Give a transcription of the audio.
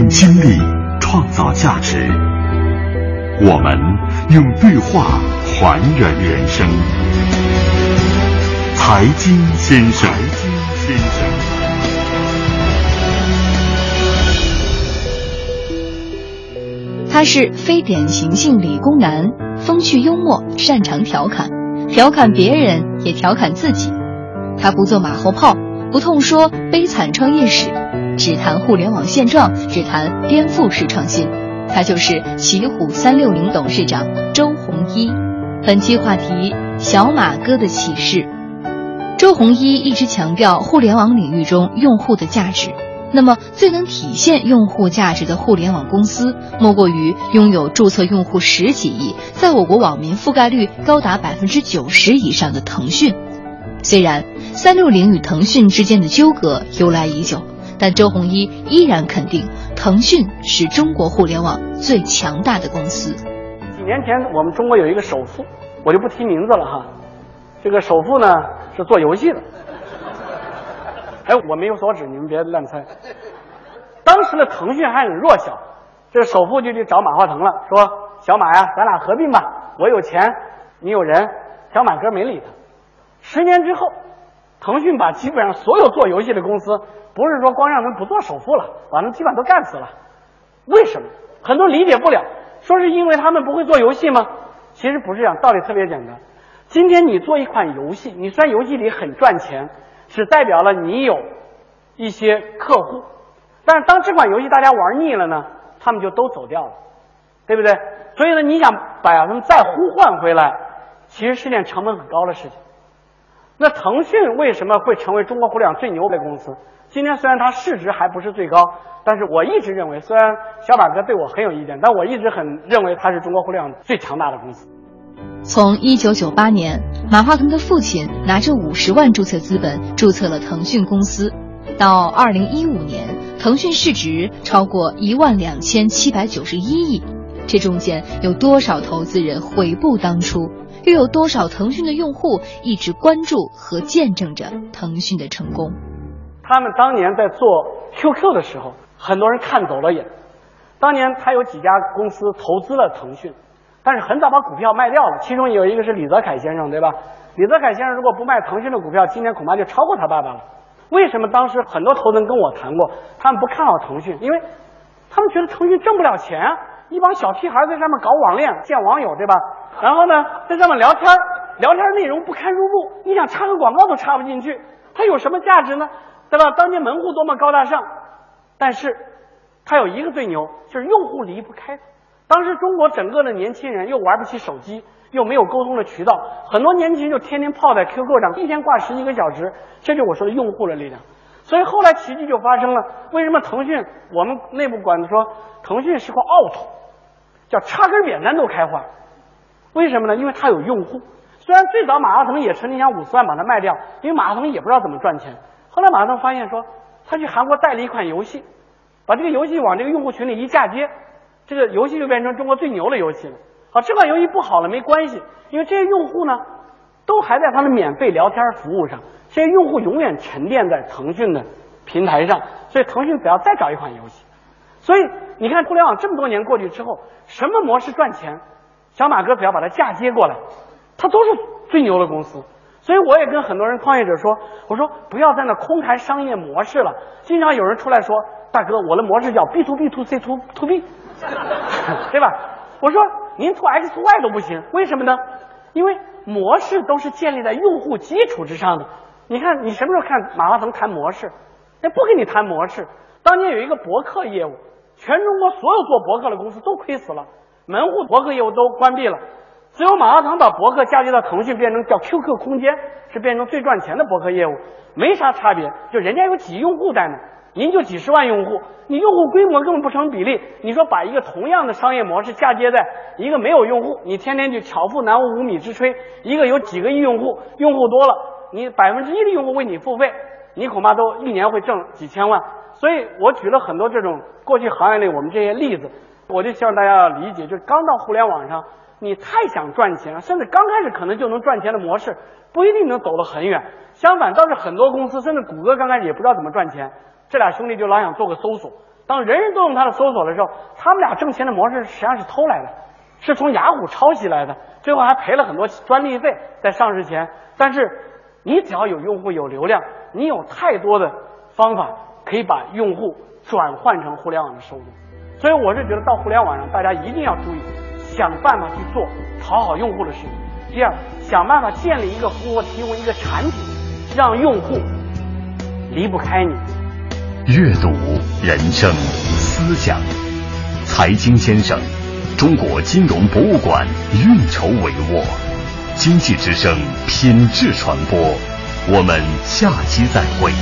用精力创造价值，我们用对话还原人生。财经先生，财经先生，他是非典型性理工男，风趣幽默，擅长调侃，调侃别人也调侃自己。他不做马后炮，不痛说悲惨创业史。只谈互联网现状，只谈颠覆式创新。他就是奇虎三六零董事长周鸿祎。本期话题：小马哥的启示。周鸿祎一直强调互联网领域中用户的价值。那么，最能体现用户价值的互联网公司，莫过于拥有注册用户十几亿，在我国网民覆盖率高达百分之九十以上的腾讯。虽然三六零与腾讯之间的纠葛由来已久。但周鸿祎依然肯定，腾讯是中国互联网最强大的公司。几年前，我们中国有一个首富，我就不提名字了哈。这个首富呢是做游戏的。哎，我没有所指，你们别乱猜。当时的腾讯还很弱小，这首富就去找马化腾了，说：“小马呀，咱俩合并吧，我有钱，你有人。”小马哥没理他。十年之后，腾讯把基本上所有做游戏的公司。不是说光让他们不做首富了，把他们基本都干死了。为什么？很多理解不了，说是因为他们不会做游戏吗？其实不是这样，道理特别简单。今天你做一款游戏，你虽然游戏里很赚钱，只代表了你有一些客户，但是当这款游戏大家玩腻了呢，他们就都走掉了，对不对？所以呢，你想把他们再呼唤回来，其实是件成本很高的事情。那腾讯为什么会成为中国互联网最牛的公司？今天虽然它市值还不是最高，但是我一直认为，虽然小马哥对我很有意见，但我一直很认为它是中国互联网最强大的公司。从一九九八年，马化腾的父亲拿着五十万注册资本注册了腾讯公司，到二零一五年，腾讯市值超过一万两千七百九十一亿，这中间有多少投资人悔不当初？又有多少腾讯的用户一直关注和见证着腾讯的成功？他们当年在做 QQ 的时候，很多人看走了眼。当年他有几家公司投资了腾讯，但是很早把股票卖掉了。其中有一个是李泽楷先生，对吧？李泽楷先生如果不卖腾讯的股票，今年恐怕就超过他爸爸了。为什么当时很多投资人跟我谈过，他们不看好腾讯？因为他们觉得腾讯挣不了钱啊！一帮小屁孩在上面搞网恋、见网友，对吧？然后呢，在上面聊天，聊天内容不堪入目，你想插个广告都插不进去，它有什么价值呢？对吧？当年门户多么高大上，但是它有一个最牛，就是用户离不开。当时中国整个的年轻人又玩不起手机，又没有沟通的渠道，很多年轻人就天天泡在 QQ 上，一天挂十几个小时。这就是我说的用户的力量。所以后来奇迹就发生了。为什么腾讯我们内部管的说腾讯是块奥土，叫插根扁担都开花？为什么呢？因为它有用户。虽然最早马化腾也曾经想五十万把它卖掉，因为马化腾也不知道怎么赚钱。后来马化腾发现说，他去韩国带了一款游戏，把这个游戏往这个用户群里一嫁接，这个游戏就变成中国最牛的游戏了。好，这款游戏不好了没关系，因为这些用户呢，都还在他的免费聊天服务上，这些用户永远沉淀在腾讯的平台上，所以腾讯只要再找一款游戏，所以你看互联网这么多年过去之后，什么模式赚钱，小马哥只要把它嫁接过来，它都是最牛的公司。所以我也跟很多人创业者说，我说不要在那空谈商业模式了。经常有人出来说，大哥，我的模式叫 B to B to C to to B，对吧？我说您 to X to Y 都不行，为什么呢？因为模式都是建立在用户基础之上的。你看，你什么时候看马化腾谈模式？那不跟你谈模式。当年有一个博客业务，全中国所有做博客的公司都亏死了，门户博客业务都关闭了。只有马化腾把博客嫁接到腾讯，变成叫 QQ 空间，是变成最赚钱的博客业务，没啥差别。就人家有几亿用户在呢，您就几十万用户，你用户规模根本不成比例。你说把一个同样的商业模式嫁接在一个没有用户，你天天就巧妇难为无米之炊；一个有几个亿用户，用户多了，你百分之一的用户为你付费，你恐怕都一年会挣几千万。所以我举了很多这种过去行业内我们这些例子，我就希望大家要理解，就是刚到互联网上。你太想赚钱了，甚至刚开始可能就能赚钱的模式，不一定能走得很远。相反，倒是很多公司，甚至谷歌刚开始也不知道怎么赚钱。这俩兄弟就老想做个搜索，当人人都用他的搜索的时候，他们俩挣钱的模式实际上是偷来的，是从雅虎抄袭来的，最后还赔了很多专利费在上市前。但是你只要有用户有流量，你有太多的方法可以把用户转换成互联网的收入。所以我是觉得到互联网上，大家一定要注意，想办法去做讨好用户的事情。第二，想办法建立一个服务，提供一个产品，让用户离不开你。阅读、人生、思想，财经先生，中国金融博物馆运筹帷幄，经济之声品质传播。我们下期再会。